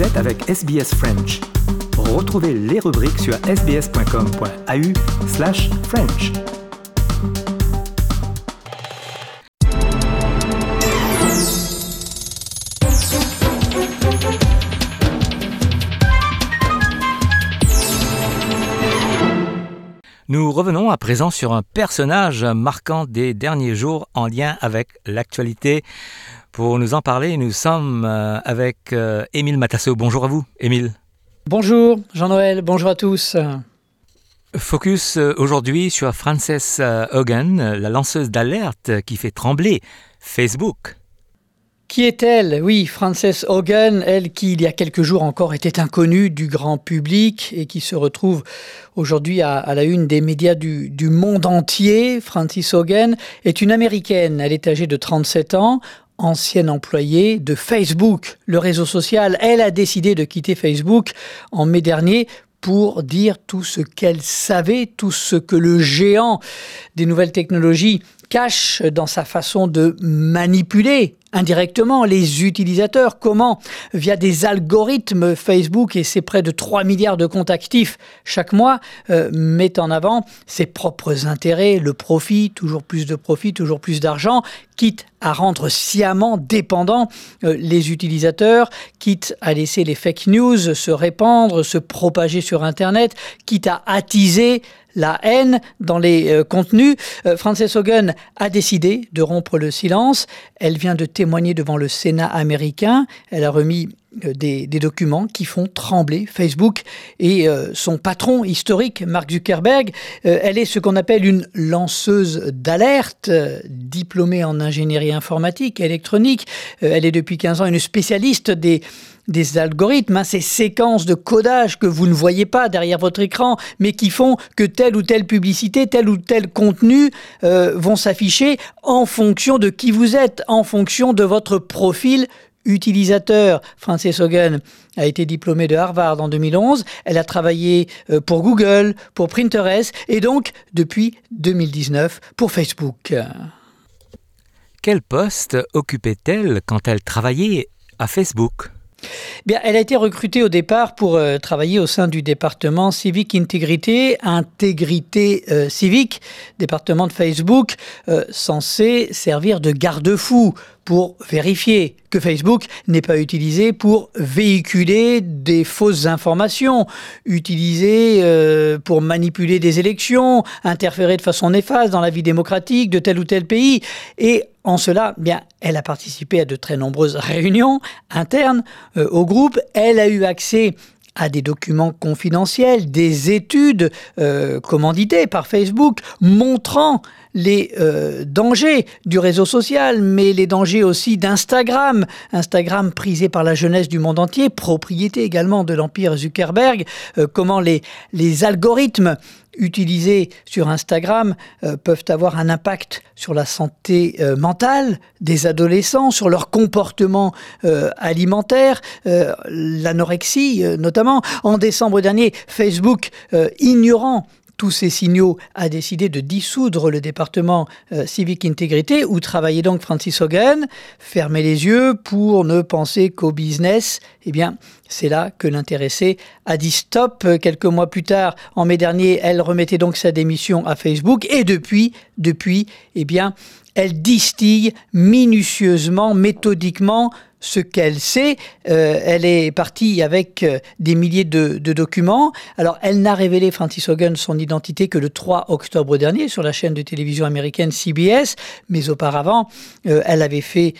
Avec SBS French. Retrouvez les rubriques sur sbs.com.au slash French. Nous revenons à présent sur un personnage marquant des derniers jours en lien avec l'actualité. Pour nous en parler, nous sommes euh, avec euh, Émile Matasso. Bonjour à vous, Émile. Bonjour Jean-Noël, bonjour à tous. Focus euh, aujourd'hui sur Frances Hogan, la lanceuse d'alerte qui fait trembler Facebook. Qui est-elle? Oui, Frances Hogan, elle qui il y a quelques jours encore était inconnue du grand public et qui se retrouve aujourd'hui à, la une des médias du, du monde entier. Frances Hogan est une américaine, elle est âgée de 37 ans, ancienne employée de Facebook, le réseau social. Elle a décidé de quitter Facebook en mai dernier pour dire tout ce qu'elle savait, tout ce que le géant des nouvelles technologies cache dans sa façon de manipuler indirectement les utilisateurs. Comment Via des algorithmes, Facebook et ses près de 3 milliards de comptes actifs chaque mois euh, met en avant ses propres intérêts, le profit, toujours plus de profit, toujours plus d'argent, quitte à rendre sciemment dépendants euh, les utilisateurs, quitte à laisser les fake news se répandre, se propager sur Internet, quitte à attiser la haine dans les euh, contenus. Frances Hogan a décidé de rompre le silence. Elle vient de témoigné devant le Sénat américain. Elle a remis euh, des, documents qui font trembler Facebook et euh, son patron historique, Mark Zuckerberg. Euh, elle est ce qu'on appelle une lanceuse d'alerte, diplômée en ingénierie informatique, électronique. elle est depuis 15 ans une spécialiste des des algorithmes, hein, ces séquences de codage que vous ne voyez pas derrière votre écran, mais qui font que telle ou telle publicité, tel ou tel contenu vont s'afficher en fonction de qui vous êtes, en fonction de votre profil utilisateur. Frances Hogan a été diplômée de Harvard en 2011. Elle a travaillé euh, pour Google, pour Pinterest et donc depuis 2019 pour Facebook. Quel poste occupait-elle quand elle travaillait à Facebook? Bien, elle a été recrutée au départ pour euh, travailler au sein du département Civic Intégrité, Intégrité euh, Civique, département de Facebook, euh, censé servir de garde-fou pour vérifier que Facebook n'est pas utilisé pour véhiculer des fausses informations, utilisé pour manipuler des élections, interférer de façon néfaste dans la vie démocratique de tel ou tel pays. Et en cela, bien, elle a participé à de très nombreuses réunions internes euh, au groupe. Elle a eu accès à des documents confidentiels, des études euh, commanditées par Facebook montrant les euh, dangers du réseau social, mais les dangers aussi d'Instagram. Instagram prisé par la jeunesse du monde entier, propriété également de l'empire Zuckerberg, comment les, les algorithmes utilisés sur Instagram euh, peuvent avoir un impact sur la santé euh, mentale des adolescents, sur leur comportement euh, alimentaire, l'anorexie notamment. En décembre dernier, Facebook, ignorant tous ces signaux, a décidé de dissoudre le département euh, civique intégrité où travaillait donc Francis Hogan. Fermer les yeux pour ne penser qu'au business. Eh bien, c'est là que l'intéressé a dit stop. Quelques mois plus tard, en mai dernier, elle remettait donc sa démission à Facebook et depuis, depuis, eh bien, elle distille minutieusement, méthodiquement ce qu'elle sait. Euh, elle est partie avec euh, des milliers de, documents. Alors, elle n'a révélé, Francis Hogan, son identité que le 3 octobre dernier sur la chaîne de télévision américaine CBS, mais auparavant, euh, elle avait fait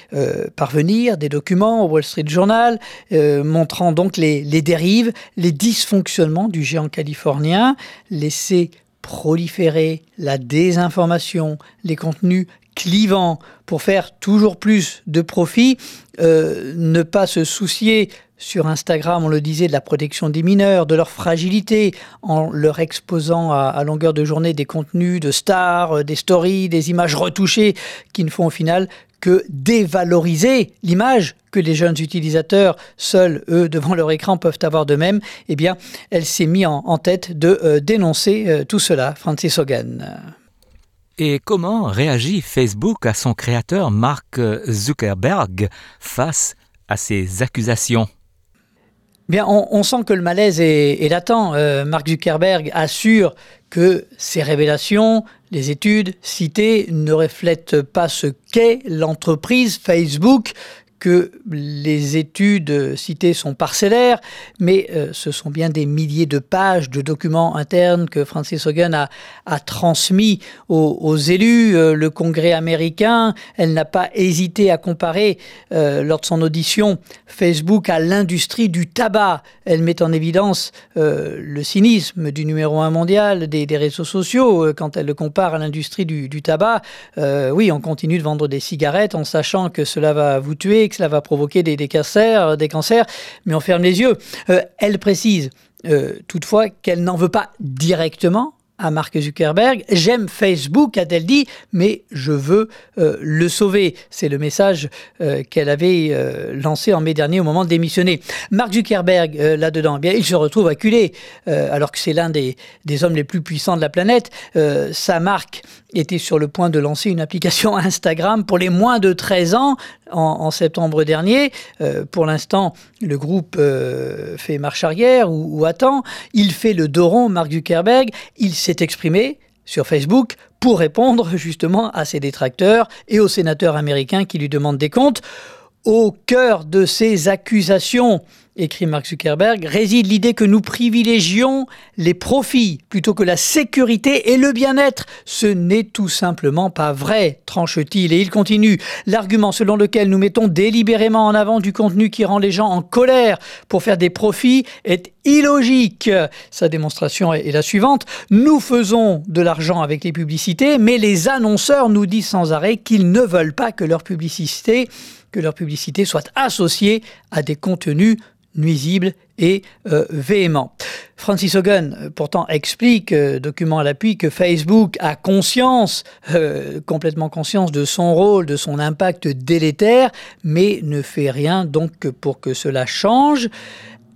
parvenir des documents au Wall Street Journal montrant donc les, les dérives, les dysfonctionnements du géant californien, laissé proliférer la désinformation, les contenus clivant pour faire toujours plus de profit, euh, ne pas se soucier sur Instagram, on le disait, de la protection des mineurs, de leur fragilité, en leur exposant à, longueur de journée des contenus de stars, euh, des stories, des images retouchées qui ne font au final que dévaloriser l'image que les jeunes utilisateurs, seuls, eux, devant leur écran, peuvent avoir de même, eh bien, elle s'est mise en, tête de euh, dénoncer tout cela, Francis Hogan. Et comment réagit Facebook à son créateur Mark Zuckerberg face à ces accusations? Bien, on, sent que le malaise est, latent. Euh, Mark Zuckerberg assure que ces révélations, les études citées ne reflètent pas ce qu'est l'entreprise Facebook, que les études citées sont parcellaires, mais euh, ce sont bien des milliers de pages de documents internes que Francis Hogan a, transmis aux, élus. Euh, le Congrès américain, elle n'a pas hésité à comparer euh, lors de son audition Facebook à l'industrie du tabac. Elle met en évidence le cynisme du numéro un mondial des, réseaux sociaux quand elle le compare à l'industrie du, du, tabac. oui, on continue de vendre des cigarettes en sachant que cela va vous tuer cela va provoquer des, cancers, des cancers, mais on ferme les yeux. Euh, elle précise euh, toutefois qu'elle n'en veut pas directement à Mark Zuckerberg. J'aime Facebook, a-t-elle dit, mais je veux euh, le sauver. C'est le message euh, qu'elle avait euh, lancé en mai dernier au moment de démissionner. Mark Zuckerberg, là-dedans, eh bien, il se retrouve acculé, alors que c'est l'un des, des, hommes les plus puissants de la planète. sa marque était sur le point de lancer une application Instagram pour les moins de 13 ans en, septembre dernier. pour l'instant, le groupe fait marche arrière ou, attend. Il fait le dos rond, Mark Zuckerberg. Il s'est s'est exprimé sur Facebook pour répondre justement à ses détracteurs et aux sénateurs américains qui lui demandent des comptes. Au cœur de ces accusations, écrit Mark Zuckerberg, réside l'idée que nous privilégions les profits plutôt que la sécurité et le bien-être. Ce n'est tout simplement pas vrai, tranche-t-il. Et il continue. L'argument selon lequel nous mettons délibérément en avant du contenu qui rend les gens en colère pour faire des profits est illogique. Sa démonstration est la suivante. Nous faisons de l'argent avec les publicités, mais les annonceurs nous disent sans arrêt qu'ils ne veulent pas que leur publicité que leur publicité soit associée à des contenus nuisibles et euh, véhéments. Francis Hogan, euh, pourtant, explique, euh, document à l'appui, que Facebook a conscience, complètement conscience de son rôle, de son impact délétère, mais ne fait rien donc pour que cela change.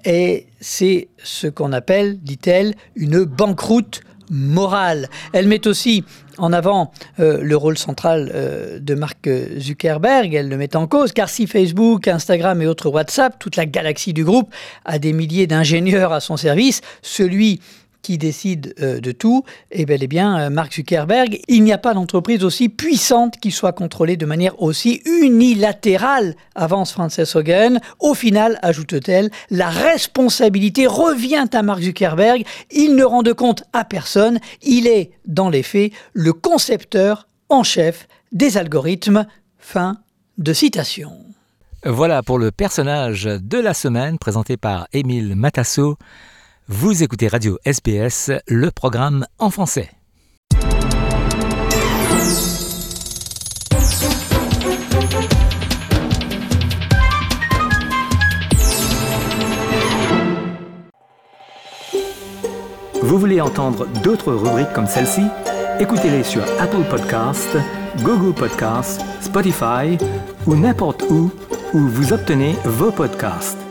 Et c'est ce qu'on appelle, dit-elle, une banqueroute morale. Elle met aussi en avant euh, le rôle central euh, de Mark Zuckerberg, elle le met en cause, car si Facebook, Instagram et autres WhatsApp, toute la galaxie du groupe, a des milliers d'ingénieurs à son service, celui qui décide euh, de tout est bel et bien euh, Mark Zuckerberg. Il n'y a pas d'entreprise aussi puissante qui soit contrôlée de manière aussi unilatérale, avance Frances Hogan. Au final, ajoute-t-elle, la responsabilité revient à Mark Zuckerberg. Il ne rend de compte à personne. Il est, dans les faits, le concepteur en chef des algorithmes. Fin de citation. Voilà pour le personnage de la semaine présenté par Émile Matasso. Vous écoutez Radio SBS, le programme en français. Vous voulez entendre d'autres rubriques comme celle-ci? Écoutez-les sur Apple Podcasts, Google Podcasts, Spotify ou n'importe où où vous obtenez vos podcasts.